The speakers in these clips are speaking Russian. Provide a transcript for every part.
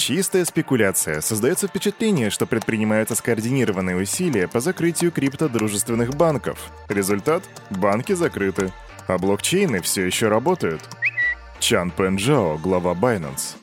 Чистая спекуляция. Создается впечатление, что предпринимаются скоординированные усилия по закрытию криптодружественных банков. Результат – банки закрыты, а блокчейны все еще работают. Чан Пенджао, глава Binance.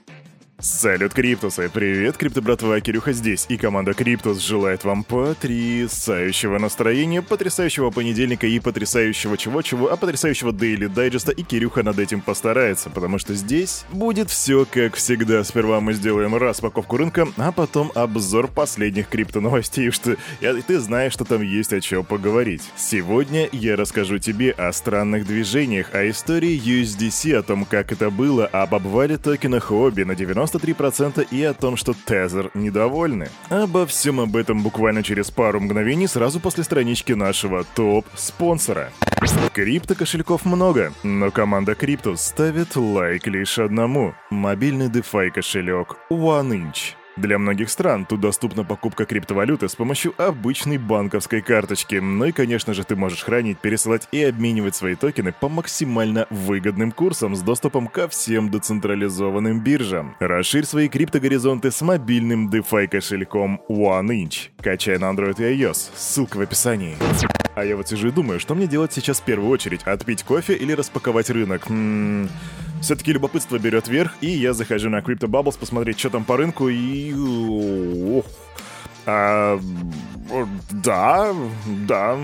Салют, Криптусы! Привет, Крипто братва, Кирюха здесь, и команда Криптус желает вам потрясающего настроения, потрясающего понедельника и потрясающего чего-чего, а потрясающего Daily Дайджеста, и Кирюха над этим постарается, потому что здесь будет все как всегда. Сперва мы сделаем распаковку рынка, а потом обзор последних крипто новостей, что я, ты знаешь, что там есть о чем поговорить. Сегодня я расскажу тебе о странных движениях, о истории USDC, о том, как это было, об обвале токена Хобби на 90 93% и о том, что Тезер недовольны. Обо всем об этом буквально через пару мгновений сразу после странички нашего топ-спонсора. Крипто-кошельков много, но команда Криптус ставит лайк лишь одному – мобильный DeFi кошелек OneInch. Для многих стран тут доступна покупка криптовалюты с помощью обычной банковской карточки. Ну и, конечно же, ты можешь хранить, пересылать и обменивать свои токены по максимально выгодным курсам с доступом ко всем децентрализованным биржам. Расширь свои криптогоризонты с мобильным DeFi кошельком OneInch. Качай на Android и iOS. Ссылка в описании. А я вот сижу и думаю, что мне делать сейчас в первую очередь? Отпить кофе или распаковать рынок? М-м- все-таки любопытство берет верх, и я захожу на Crypto Bubbles посмотреть, что там по рынку, и... А, да, да,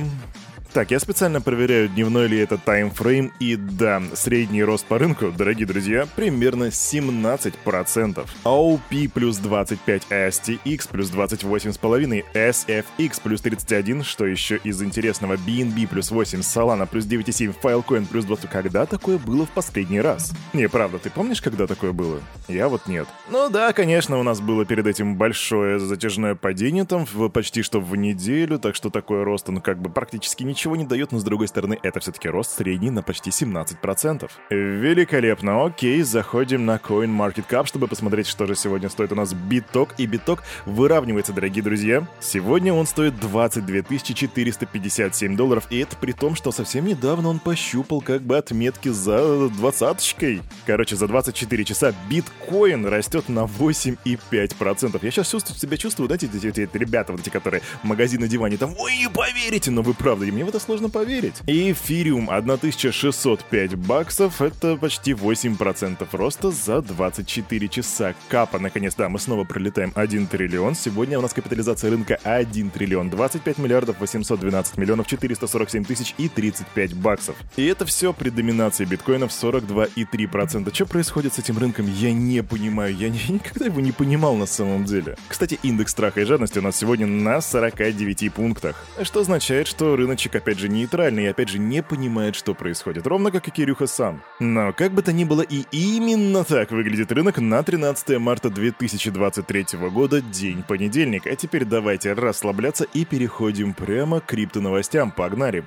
так, я специально проверяю, дневной ли это таймфрейм, и да, средний рост по рынку, дорогие друзья, примерно 17%. OP плюс 25, STX плюс 28,5, SFX плюс 31, что еще из интересного, BNB плюс 8, Solana плюс 9,7, Filecoin плюс 20. Когда такое было в последний раз? Не, правда, ты помнишь, когда такое было? Я вот нет. Ну да, конечно, у нас было перед этим большое затяжное падение там в почти что в неделю, так что такой рост, он как бы практически ничего ничего не дает, но с другой стороны, это все-таки рост средний на почти 17%. Великолепно, окей, заходим на CoinMarketCap, чтобы посмотреть, что же сегодня стоит у нас биток, и биток выравнивается, дорогие друзья. Сегодня он стоит 22 457 долларов, и это при том, что совсем недавно он пощупал как бы отметки за двадцаточкой. Короче, за 24 часа биткоин растет на 8,5%. Я сейчас чувствую, себя чувствую, знаете, эти, эти, эти ребята, вот эти, которые магазин на диване, там, ой, не поверите, но вы правда, и мне вот это сложно поверить. Эфириум 1605 баксов, это почти 8% роста за 24 часа. Капа, наконец, да, мы снова пролетаем 1 триллион. Сегодня у нас капитализация рынка 1 триллион 25 миллиардов 812 миллионов 447 тысяч и 35 баксов. И это все при доминации биткоинов 42,3%. Что происходит с этим рынком, я не понимаю. Я никогда его не понимал на самом деле. Кстати, индекс страха и жадности у нас сегодня на 49 пунктах. Что означает, что рыночек опять же нейтральный и опять же не понимает, что происходит, ровно как и Кирюха сам. Но как бы то ни было, и именно так выглядит рынок на 13 марта 2023 года, день понедельник. А теперь давайте расслабляться и переходим прямо к криптоновостям. Погнали!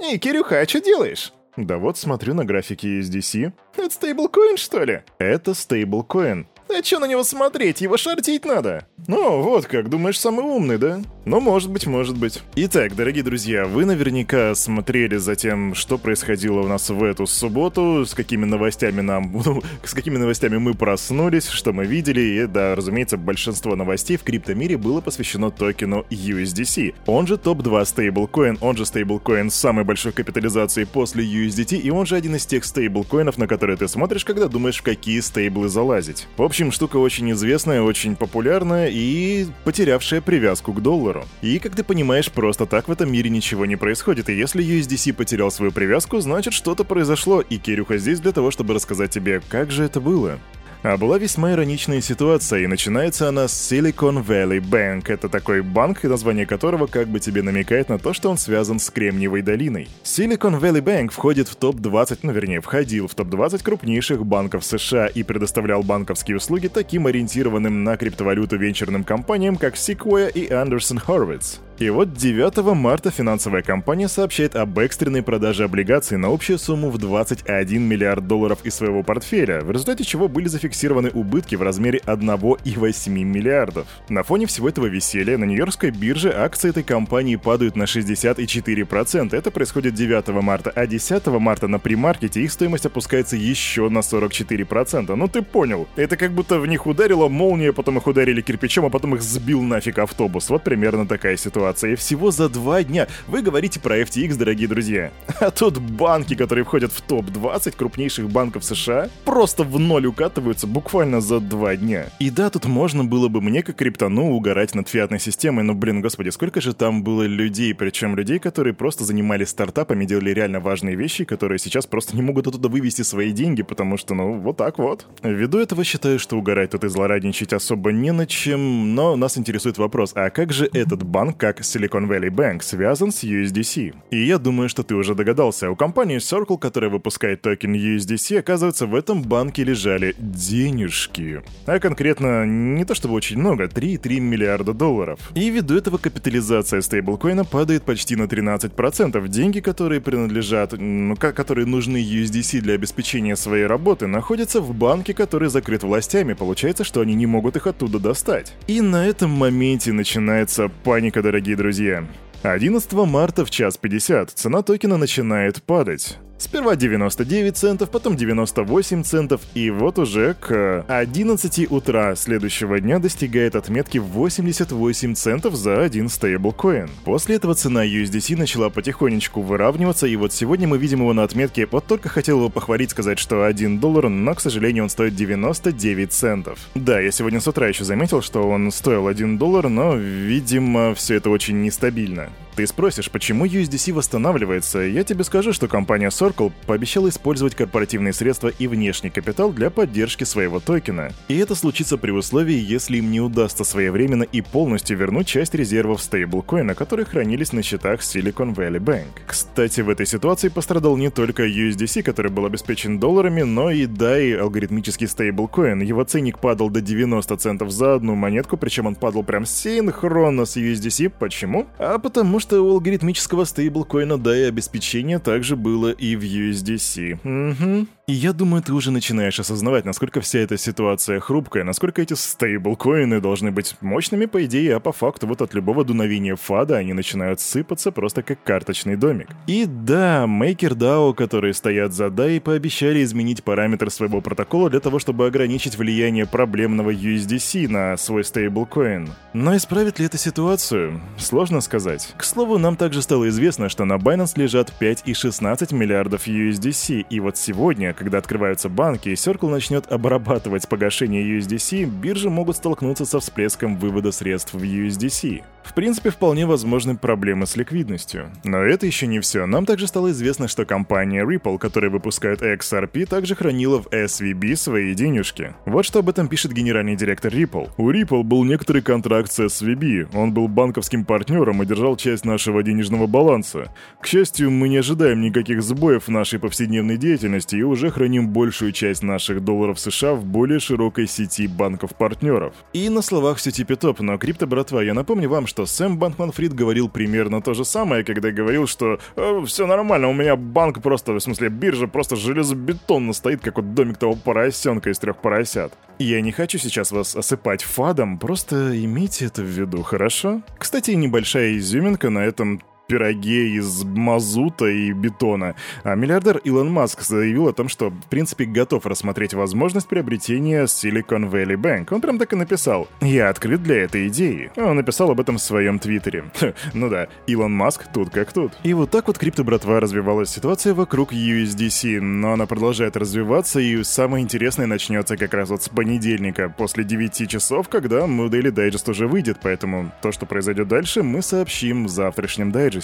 Эй, Кирюха, а что делаешь? Да вот смотрю на графики USDC. Это стейблкоин, что ли? Это стейблкоин. А чё на него смотреть? Его шортить надо. Ну, вот как, думаешь, самый умный, да? Ну, может быть, может быть. Итак, дорогие друзья, вы наверняка смотрели за тем, что происходило у нас в эту субботу, с какими новостями нам, ну, с какими новостями мы проснулись, что мы видели, и да, разумеется, большинство новостей в криптомире было посвящено токену USDC. Он же топ-2 стейблкоин, он же стейблкоин с самой большой капитализацией после USDT, и он же один из тех стейблкоинов, на которые ты смотришь, когда думаешь, в какие стейблы залазить. В общем, штука очень известная, очень популярная и потерявшая привязку к доллару. И, как ты понимаешь, просто так в этом мире ничего не происходит, и если USDC потерял свою привязку, значит что-то произошло, и Кирюха здесь для того, чтобы рассказать тебе, как же это было. А была весьма ироничная ситуация, и начинается она с Silicon Valley Bank. Это такой банк, название которого как бы тебе намекает на то, что он связан с Кремниевой долиной. Silicon Valley Bank входит в топ-20, ну вернее, входил в топ-20 крупнейших банков США и предоставлял банковские услуги таким ориентированным на криптовалюту венчурным компаниям, как Sequoia и Anderson Horowitz. И вот 9 марта финансовая компания сообщает об экстренной продаже облигаций на общую сумму в 21 миллиард долларов из своего портфеля, в результате чего были зафиксированы убытки в размере 1,8 миллиардов. На фоне всего этого веселья на Нью-Йоркской бирже акции этой компании падают на 64%. Это происходит 9 марта, а 10 марта на примаркете их стоимость опускается еще на 44%. Ну ты понял, это как будто в них ударила молния, потом их ударили кирпичом, а потом их сбил нафиг автобус. Вот примерно такая ситуация. И всего за два дня. Вы говорите про FTX, дорогие друзья. А тут банки, которые входят в топ-20 крупнейших банков США, просто в ноль укатываются буквально за два дня. И да, тут можно было бы мне, как криптону, угорать над фиатной системой, но, блин, господи, сколько же там было людей, причем людей, которые просто занимались стартапами, делали реально важные вещи, которые сейчас просто не могут оттуда вывести свои деньги, потому что, ну, вот так вот. Ввиду этого считаю, что угорать тут и злорадничать особо не на чем, но нас интересует вопрос, а как же этот банк, как Silicon Valley Bank, связан с USDC? И я думаю, что ты уже догадался, у компании Circle, которая выпускает токен USDC, оказывается, в этом банке лежали денежки. А конкретно, не то чтобы очень много, 3,3 миллиарда долларов. И ввиду этого капитализация стейблкоина падает почти на 13%. Деньги, которые принадлежат, ну, которые нужны USDC для обеспечения своей работы, находятся в банке, который закрыт властями. Получается, что они не могут их оттуда достать. И на этом моменте начинается паника, дорогие друзья. 11 марта в час 50 цена токена начинает падать. Сперва 99 центов, потом 98 центов, и вот уже к 11 утра следующего дня достигает отметки 88 центов за один стейблкоин. После этого цена USDC начала потихонечку выравниваться, и вот сегодня мы видим его на отметке, вот только хотел его похвалить, сказать, что 1 доллар, но, к сожалению, он стоит 99 центов. Да, я сегодня с утра еще заметил, что он стоил 1 доллар, но, видимо, все это очень нестабильно. Ты спросишь, почему USDC восстанавливается? Я тебе скажу, что компания Circle пообещала использовать корпоративные средства и внешний капитал для поддержки своего токена. И это случится при условии, если им не удастся своевременно и полностью вернуть часть резервов стейблкоина, которые хранились на счетах Silicon Valley Bank. Кстати, в этой ситуации пострадал не только USDC, который был обеспечен долларами, но и DAI, алгоритмический стейблкоин. Его ценник падал до 90 центов за одну монетку, причем он падал прям синхронно с USDC. Почему? А потому что что у алгоритмического стейблкоина DAI обеспечение также было и в USDC. Угу. И я думаю, ты уже начинаешь осознавать, насколько вся эта ситуация хрупкая, насколько эти стейблкоины должны быть мощными, по идее, а по факту вот от любого дуновения фада они начинают сыпаться просто как карточный домик. И да, MakerDAO, которые стоят за DAI, пообещали изменить параметр своего протокола для того, чтобы ограничить влияние проблемного USDC на свой стейблкоин. Но исправит ли это ситуацию? Сложно сказать. К слову, нам также стало известно, что на Binance лежат 5 и 16 миллиардов USDC, и вот сегодня, когда открываются банки и Circle начнет обрабатывать погашение USDC, биржи могут столкнуться со всплеском вывода средств в USDC. В принципе, вполне возможны проблемы с ликвидностью. Но это еще не все. Нам также стало известно, что компания Ripple, которая выпускает XRP, также хранила в SVB свои денежки. Вот что об этом пишет генеральный директор Ripple. У Ripple был некоторый контракт с SVB. Он был банковским партнером и держал часть нашего денежного баланса. К счастью, мы не ожидаем никаких сбоев в нашей повседневной деятельности и уже храним большую часть наших долларов США в более широкой сети банков-партнеров. И на словах все типи-топ, но крипто, братва, я напомню вам, что Сэм Банкман-Фрид говорил примерно то же самое, когда говорил, что э, все нормально, у меня банк просто, в смысле биржа просто железобетонно стоит, как вот домик того поросенка из трех поросят. Я не хочу сейчас вас осыпать фадом, просто имейте это в виду, хорошо? Кстати, небольшая изюминка на этом пироге из мазута и бетона. А миллиардер Илон Маск заявил о том, что, в принципе, готов рассмотреть возможность приобретения Silicon Valley Bank. Он прям так и написал. «Я открыт для этой идеи». Он написал об этом в своем твиттере. ну да, Илон Маск тут как тут. И вот так вот крипто-братва развивалась ситуация вокруг USDC, но она продолжает развиваться, и самое интересное начнется как раз вот с понедельника, после 9 часов, когда Daily Digest уже выйдет, поэтому то, что произойдет дальше, мы сообщим в завтрашнем дайджесте.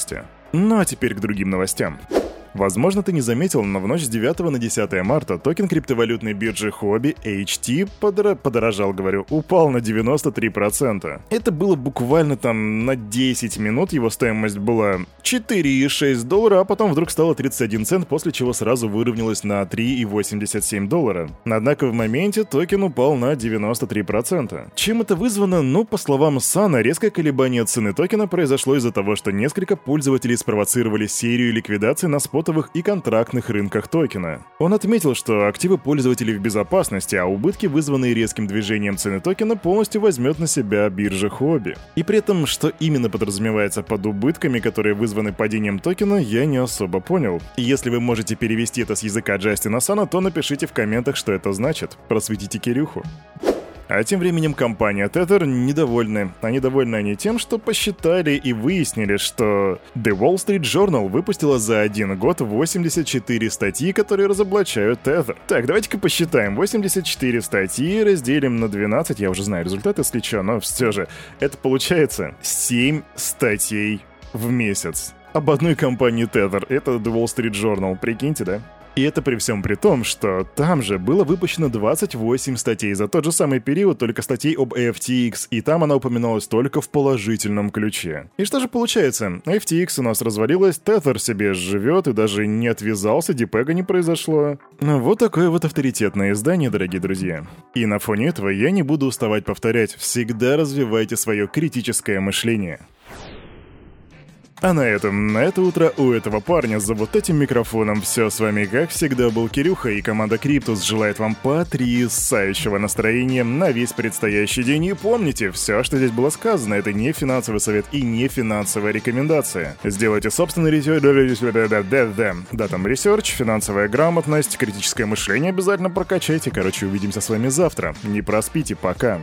Ну а теперь к другим новостям. Возможно, ты не заметил, но в ночь с 9 на 10 марта токен криптовалютной биржи Huobi HT подор... подорожал, говорю, упал на 93%. Это было буквально там на 10 минут, его стоимость была 4,6 доллара, а потом вдруг стало 31 цент, после чего сразу выровнялось на 3,87 доллара. Однако в моменте токен упал на 93%. Чем это вызвано? Ну, по словам Сана, резкое колебание цены токена произошло из-за того, что несколько пользователей спровоцировали серию ликвидаций на спотовых и контрактных рынках токена. Он отметил, что активы пользователей в безопасности, а убытки, вызванные резким движением цены токена, полностью возьмет на себя биржа Хобби. И при этом, что именно подразумевается под убытками, которые вызваны падением токена, я не особо понял. Если вы можете перевести это с языка Джастина Сана, то напишите в комментах, что это значит. Просветите Кирюху. А тем временем компания Tether недовольны. Они довольны они тем, что посчитали и выяснили, что The Wall Street Journal выпустила за один год 84 статьи, которые разоблачают Tether. Так, давайте-ка посчитаем. 84 статьи разделим на 12, я уже знаю результат, если что, но все же. Это получается 7 статей в месяц. Об одной компании Tether. Это The Wall Street Journal, прикиньте, да? И это при всем при том, что там же было выпущено 28 статей за тот же самый период, только статей об FTX, и там она упоминалась только в положительном ключе. И что же получается? FTX у нас развалилась, Tether себе живет и даже не отвязался, дипега не произошло. Ну, вот такое вот авторитетное издание, дорогие друзья. И на фоне этого я не буду уставать повторять, всегда развивайте свое критическое мышление. А на этом, на это утро у этого парня за вот этим микрофоном все с вами, как всегда, был Кирюха, и команда Криптус желает вам потрясающего настроения на весь предстоящий день. И помните, все, что здесь было сказано, это не финансовый совет и не финансовая рекомендация. Сделайте собственный research, да, там research, финансовая грамотность, критическое мышление обязательно прокачайте. Короче, увидимся с вами завтра. Не проспите, пока.